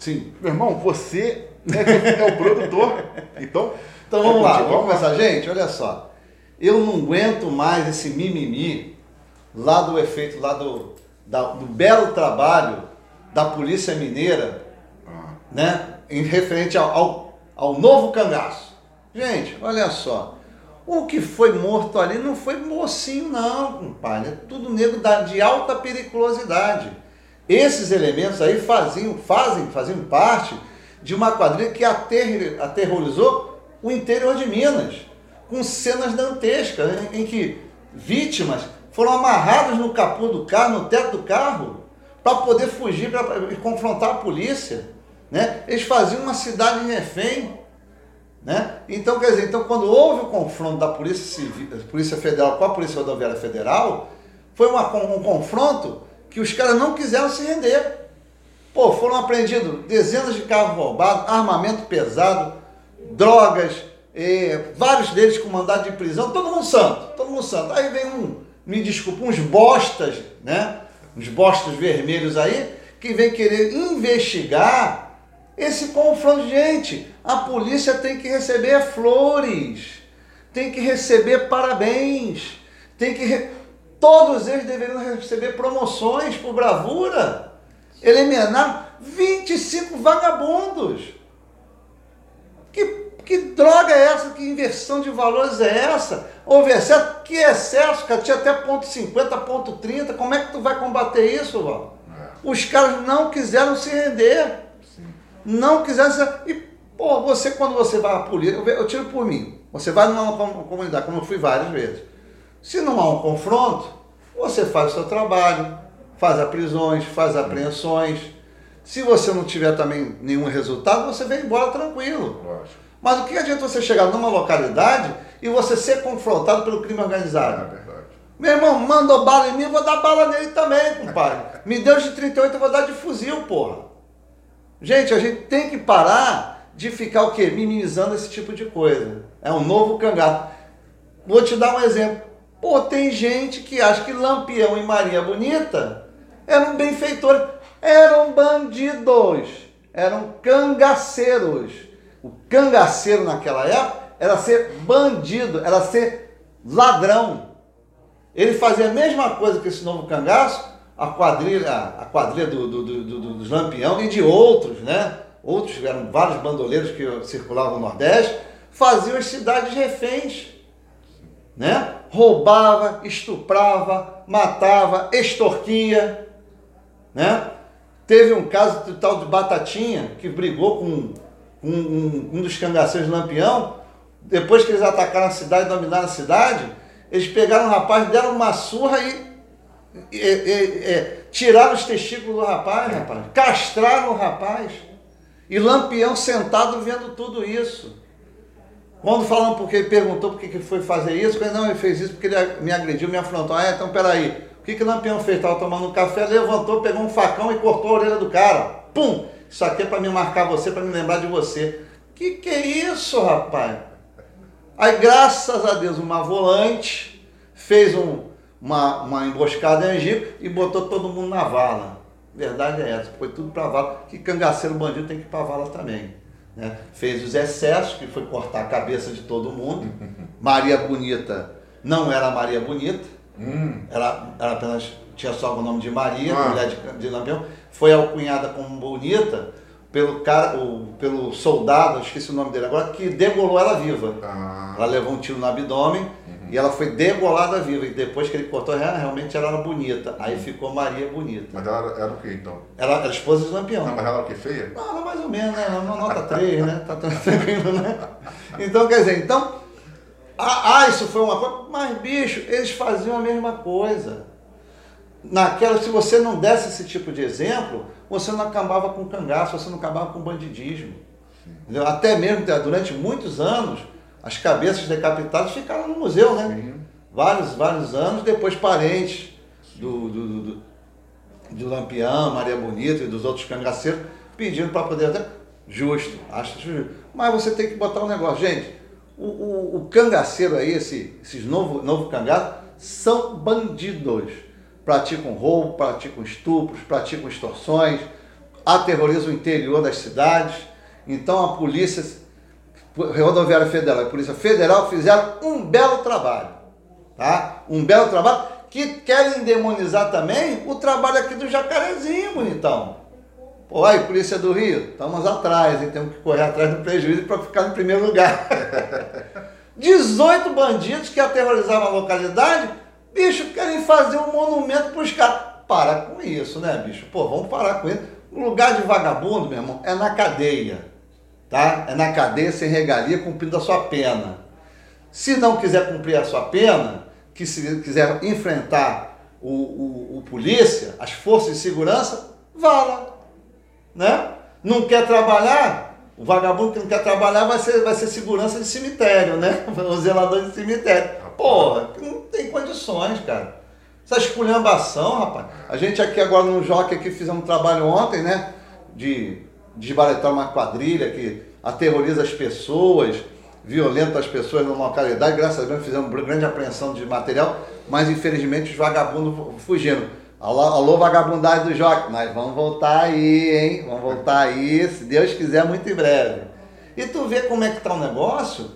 Sim. Meu irmão, você é, é o produtor. Então, então vamos lá, vamos começar. Gente, olha só. Eu não aguento mais esse mimimi lá do efeito, lá do, da, do belo trabalho da Polícia Mineira, ah. né? Em referente ao, ao, ao novo cangaço. Gente, olha só. O que foi morto ali não foi mocinho, não, compadre. É tudo negro de alta periculosidade. Esses elementos aí faziam, fazem, faziam parte de uma quadrilha que ater, aterrorizou o interior de Minas, com cenas dantescas, em, em que vítimas foram amarradas no capô do carro, no teto do carro, para poder fugir pra, e confrontar a polícia. Né? Eles faziam uma cidade refém. Né? Então, quer dizer, então, quando houve o confronto da Polícia, Civil, Polícia Federal com a Polícia Rodoviária Federal, foi uma, um confronto que os caras não quiseram se render. Pô, foram apreendidos dezenas de carros roubados, armamento pesado, drogas, vários deles com mandado de prisão, todo mundo santo, todo mundo santo. Aí vem um, me desculpa, uns bostas, né? Uns bostas vermelhos aí, que vem querer investigar esse confronto. Gente, a polícia tem que receber flores, tem que receber parabéns, tem que. Re... Todos eles deveriam receber promoções por bravura. Eliminaram 25 vagabundos. Que, que droga é essa? Que inversão de valores é essa? Houve excesso? Que excesso, cara? Tinha até ponto 50, ponto 30. Como é que tu vai combater isso, Val? É. Os caras não quiseram se render. Sim. Não quiseram se E, pô, você, quando você vai à polícia, eu, eu tiro por mim. Você vai numa comunidade, como eu fui várias vezes. Se não há um confronto, você faz o seu trabalho, faz prisões, faz apreensões. Se você não tiver também nenhum resultado, você vem embora tranquilo. Lógico. Mas o que adianta você chegar numa localidade e você ser confrontado pelo crime organizado? É verdade. Meu irmão, mandou bala em mim, eu vou dar bala nele também, compadre. Me deu de 38, eu vou dar de fuzil, porra. Gente, a gente tem que parar de ficar o quê? Minimizando esse tipo de coisa. É um novo cangato. Vou te dar um exemplo. Pô, tem gente que acha que Lampião e Maria Bonita eram benfeitores, eram bandidos, eram cangaceiros. O cangaceiro naquela época era ser bandido, era ser ladrão. Ele fazia a mesma coisa que esse novo cangaço, a quadrilha, a quadrilha do, do, do, do, do Lampião e de outros, né? Outros, eram vários bandoleiros que circulavam no Nordeste, faziam as cidades reféns, né? Roubava, estuprava, matava, extorquia. Né? Teve um caso do tal de Batatinha, que brigou com um, um, um dos cangaceiros Lampião. Depois que eles atacaram a cidade, dominaram a cidade, eles pegaram o rapaz, deram uma surra e, e, e, e tiraram os testículos do rapaz, rapaz, castraram o rapaz. E Lampião sentado vendo tudo isso. Quando falam porque ele perguntou por que foi fazer isso, ele não, ele fez isso porque ele me agrediu, me afrontou. Ah, então peraí. O que, que o Lampião fez? Estava tomando um café, levantou, pegou um facão e cortou a orelha do cara. Pum! Isso aqui é para me marcar você, para me lembrar de você. Que que é isso, rapaz? Aí, graças a Deus, uma volante fez um, uma, uma emboscada em Angico e botou todo mundo na vala. Verdade é essa, foi tudo para vala. Que cangaceiro bandido tem que ir para vala também. Né? Fez os excessos, que foi cortar a cabeça de todo mundo. Maria Bonita não era Maria Bonita, Hum. Ela, ela apenas tinha só o nome de Maria, ah. mulher de, de Lampião. Foi alcunhada como bonita pelo cara, o, pelo soldado, esqueci o nome dele agora, que degolou ela viva. Ah. Ela levou um tiro no abdômen uhum. E ela foi degolada viva. E depois que ele cortou, realmente ela era bonita. Aí uhum. ficou Maria Bonita. Mas ela era, era o que então? Ela era esposa de Lampião. Não, mas ela era o que? Feia? Não, mais ou menos, né? Uma nota 3, né? Tá tranquilo, né? Então, quer dizer, então ah, ah, isso foi uma coisa. Mas, bicho, eles faziam a mesma coisa. Naquela, se você não desse esse tipo de exemplo, você não acabava com cangaço, você não acabava com bandidismo. Entendeu? Até mesmo, durante muitos anos, as cabeças decapitadas ficaram no museu, né? Sim. Vários, vários anos, depois parentes do, do, do, Lampião, Maria Bonita e dos outros cangaceiros pedindo para poder até. Justo, acho justo. Mas você tem que botar um negócio, gente o, o, o cangaceiro aí, esse, esses novos novo cangaços, são bandidos. Praticam roubo, praticam estupros, praticam extorsões, aterroriza o interior das cidades. Então a polícia, rodoviária federal e polícia federal fizeram um belo trabalho, tá? Um belo trabalho que querem demonizar também o trabalho aqui do Jacarezinho, bonitão. Pô, aí, Polícia do Rio, estamos atrás, hein? temos que correr atrás do prejuízo para ficar em primeiro lugar. 18 bandidos que aterrorizavam a localidade, bicho, querem fazer um monumento para os caras. Para com isso, né, bicho? Pô, vamos parar com isso. O lugar de vagabundo, meu irmão, é na cadeia. Tá? É na cadeia sem regalia, cumprindo a sua pena. Se não quiser cumprir a sua pena, que se quiser enfrentar o, o, o polícia, as forças de segurança, vá lá. Né? Não quer trabalhar? O vagabundo que não quer trabalhar vai ser, vai ser segurança de cemitério, né? O zelador de cemitério. Porra, não tem condições, cara. Essa esculhambação, rapaz. A gente aqui agora no Jockey aqui fizemos um trabalho ontem, né? De desbaratar uma quadrilha que aterroriza as pessoas, violenta as pessoas na localidade. Graças a Deus fizemos grande apreensão de material, mas infelizmente os vagabundos fugindo. Alô, alô vagabundagem do Jockey, nós vamos voltar aí, hein? Vamos voltar aí, se Deus quiser, muito em breve. E tu vê como é que tá o negócio,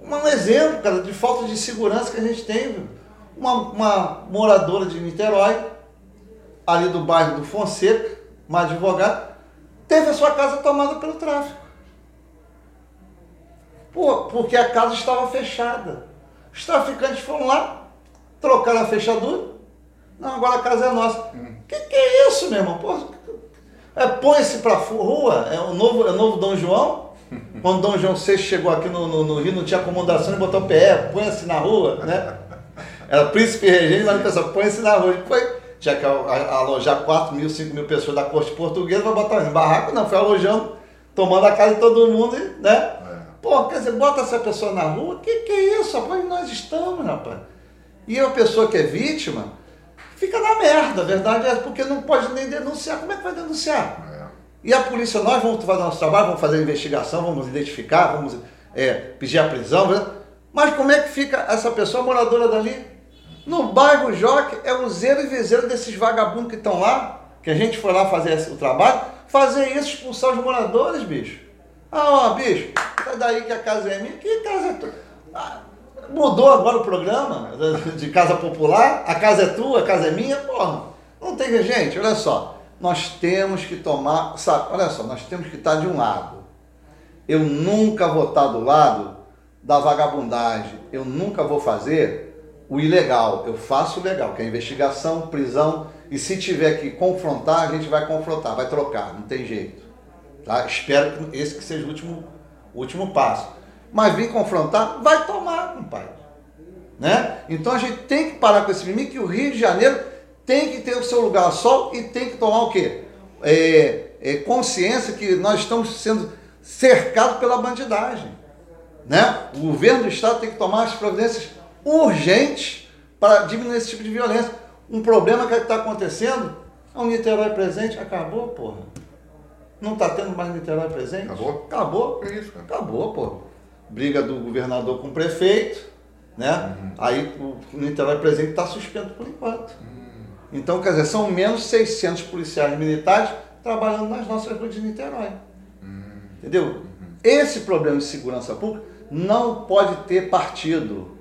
um exemplo, cara, de falta de segurança que a gente tem, uma, uma moradora de Niterói, ali do bairro do Fonseca, uma advogada, teve a sua casa tomada pelo tráfico. Pô, porque a casa estava fechada. Os traficantes foram lá, trocaram a fechadura. Não, agora a casa é nossa. Hum. Que que é isso, meu irmão? Pô, é, põe-se pra rua, é o novo, é o novo Dom João. Quando Dom João VI chegou aqui no, no, no Rio, não tinha acomodação, ele botou o pé, põe-se na rua, né? Era príncipe regente, mas o pessoal põe-se na rua. Foi, tinha que alojar 4 mil, 5 mil pessoas da corte portuguesa, vai botar em barraco, não, foi alojando, tomando a casa de todo mundo, né? É. Pô, quer dizer, bota essa pessoa na rua, que que é isso, rapaz? Nós estamos, rapaz. E a pessoa que é vítima fica na merda, a verdade é porque não pode nem denunciar. Como é que vai denunciar? É. E a polícia, nós vamos fazer nosso trabalho, vamos fazer a investigação, vamos identificar, vamos é, pedir a prisão, né? mas como é que fica essa pessoa moradora dali? No bairro Joque é o zero e viseiro desses vagabundos que estão lá, que a gente foi lá fazer o trabalho, fazer isso, expulsar os moradores, bicho. Ah, ó, bicho, sai daí que a casa é minha. Que casa é tua? Ah, mudou agora o programa de casa popular, a casa é tua, a casa é minha, porra. Não tem gente, olha só. Nós temos que tomar, sabe, olha só, nós temos que estar de um lado. Eu nunca vou estar do lado da vagabundagem. Eu nunca vou fazer o ilegal, eu faço o legal, que é investigação, prisão, e se tiver que confrontar, a gente vai confrontar, vai trocar, não tem jeito. Tá? Espero que esse que seja o último, último passo. Mas vir confrontar, vai tomar, compadre. Né? Então a gente tem que parar com esse mimimi que o Rio de Janeiro tem que ter o seu lugar sol e tem que tomar o quê? É, é consciência que nós estamos sendo cercados pela bandidagem. Né? O governo do estado tem que tomar as providências urgente para diminuir esse tipo de violência. Um problema que está acontecendo é um Niterói presente. Acabou, porra. Não está tendo mais Niterói presente? Acabou? Acabou. É isso, cara. Acabou, pô. Briga do governador com o prefeito, né? Uhum. Aí o Niterói presente está suspenso por enquanto. Uhum. Então, quer dizer, são menos 600 policiais militares trabalhando nas nossas ruas de Niterói. Uhum. Entendeu? Uhum. Esse problema de segurança pública não pode ter partido.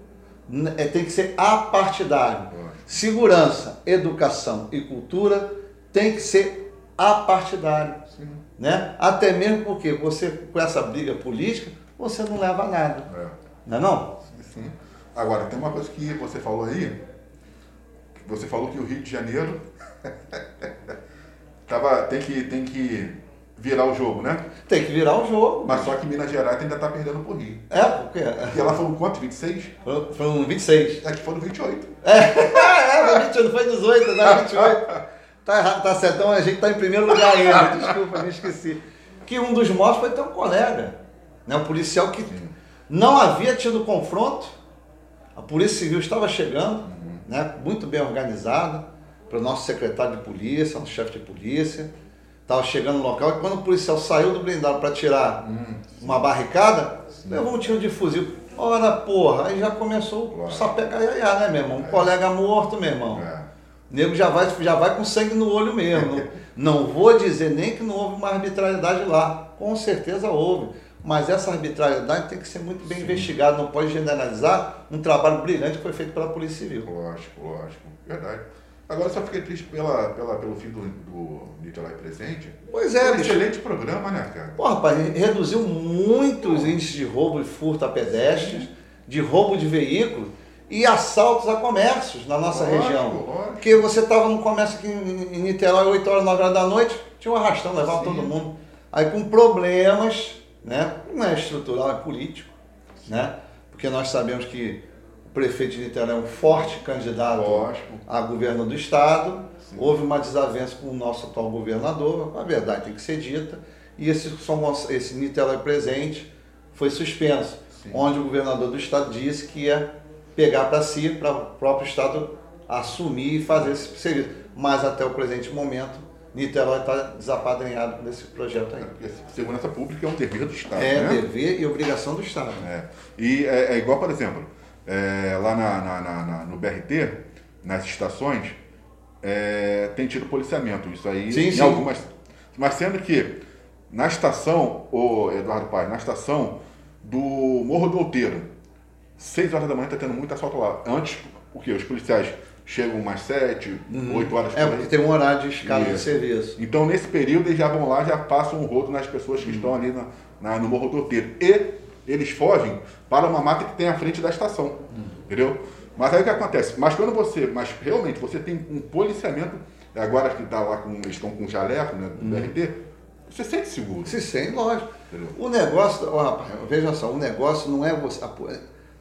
É, tem que ser apartidário. Segurança, educação e cultura tem que ser apartidário. Sim. Né? Até mesmo porque você, com essa briga política, você não leva a nada. É. Não é não? Sim. Agora, tem uma coisa que você falou aí, você falou que o Rio de Janeiro tava, tem, que, tem que virar o jogo, né? Tem que virar o jogo. Mas só que Minas Gerais ainda tá perdendo pro Rio. É, por quê? E ela foi quanto? 26? Foi, foi um 26. Aqui foram 28. É, é foi 28, não foi 18, né? 28. Tá errado, tá certo. Então a gente tá em primeiro lugar ainda. Desculpa, me esqueci. Que um dos mortos foi teu colega. Né? Um policial que Sim. não havia tido confronto. A Polícia Civil estava chegando, uhum. né? muito bem organizada, para o nosso secretário de polícia, nosso chefe de polícia Estava chegando no local e quando o policial saiu do blindado para tirar hum, uma barricada, sim. levou um tiro de fuzil. Ora, porra, aí já começou claro. o sapecaiaiá, né, meu irmão? Um é. colega morto, meu irmão. É. O nego já vai, já vai com sangue no olho mesmo. Não vou dizer nem que não houve uma arbitrariedade lá. Com certeza houve. Mas essa arbitrariedade tem que ser muito bem Sim. investigada, não pode generalizar um trabalho brilhante que foi feito pela Polícia Civil. Lógico, lógico. Verdade. Agora só fiquei triste pela, pela, pelo fim do, do Niterói Presente. Pois é, um excelente programa, né, cara? Pô, rapaz, reduziu muitos índices de roubo e furto a pedestres, de roubo de veículos e assaltos a comércios na nossa lógico, região. Lógico. Porque você estava no comércio aqui em Niterói, 8 horas, 9 horas da noite, tinha um arrastão, levava Sim. todo mundo. Aí com problemas, né? Não é estrutural, é político, né? Porque nós sabemos que prefeito de Niterói é um forte candidato lógico. a governo do estado. Sim. Houve uma desavença com o nosso atual governador, a verdade tem que ser dita. E esse, esse Niterói presente foi suspenso, onde o governador do estado disse que ia pegar para si, para o próprio Estado assumir e fazer esse serviço. Mas até o presente momento, Niterói está desapadrinhado nesse projeto aí. É, segurança pública é um dever do Estado. É né? dever e obrigação do Estado. É. E é, é igual, por exemplo, é, lá na, na, na, no BRT, nas estações, é, tem tido policiamento. Isso aí sim, em sim. algumas. Mas sendo que na estação, o Eduardo Paz, na estação do Morro do Outeiro, 6 horas da manhã está tendo muito assalto lá. Antes, o que? Os policiais chegam mais 7, uhum. 8 horas É, porque tem um horário de escala de serviço. Então, nesse período, eles já vão lá, já passam um rodo nas pessoas que uhum. estão ali na, na, no Morro do Outeiro. E eles fogem para uma mata que tem à frente da estação. Uhum. Entendeu? Mas aí o que acontece? Mas quando você, mas realmente você tem um policiamento, agora que está lá com, eles estão com jaleco, né, do uhum. BRT, você sente seguro. Se sente, lógico. Entendeu? O negócio, oh, rapaz, veja só, o negócio não é você.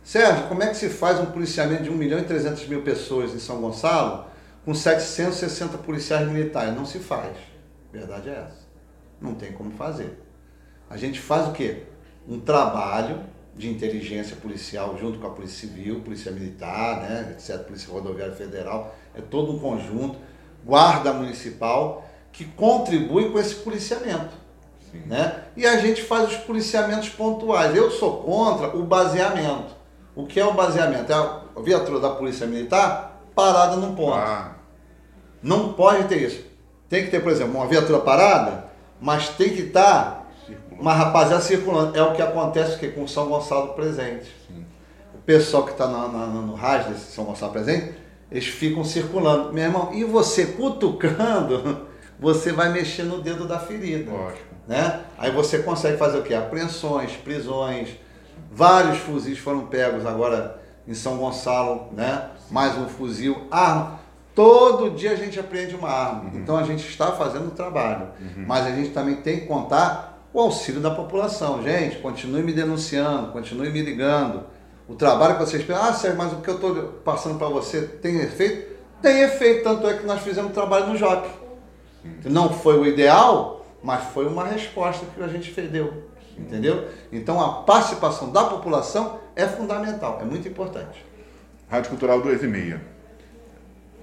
Sérgio, como é que se faz um policiamento de 1 milhão e 300 mil pessoas em São Gonçalo com 760 policiais militares? Não se faz. A verdade é essa. Não tem como fazer. A gente faz o quê? Um trabalho de inteligência policial junto com a Polícia Civil, Polícia Militar, né, etc., Polícia Rodoviária Federal, é todo um conjunto, Guarda Municipal, que contribui com esse policiamento. Né? E a gente faz os policiamentos pontuais. Eu sou contra o baseamento. O que é o baseamento? É a viatura da Polícia Militar parada num ponto. Ah. Não pode ter isso. Tem que ter, por exemplo, uma viatura parada, mas tem que estar uma rapaziada circulando. É o que acontece que com São Gonçalo presente. Sim. O pessoal que está no, rádio desse São Gonçalo presente, eles ficam circulando. Meu irmão, e você cutucando, você vai mexer no dedo da ferida. Lógico. Né? Aí você consegue fazer o quê? Apreensões, prisões, Vários fuzis foram pegos agora em São Gonçalo, né? Mais um fuzil, arma. Todo dia a gente aprende uma arma. Uhum. Então a gente está fazendo o trabalho. Uhum. Mas a gente também tem que contar o auxílio da população. Gente, continue me denunciando, continue me ligando. O trabalho que vocês pensam, ah, Sérgio, mas o que eu estou passando para você tem efeito? Tem efeito, tanto é que nós fizemos trabalho no JOP. Não foi o ideal, mas foi uma resposta que a gente deu. Entendeu? Então a participação da população é fundamental, é muito importante. Rádio Cultural 2 e meia.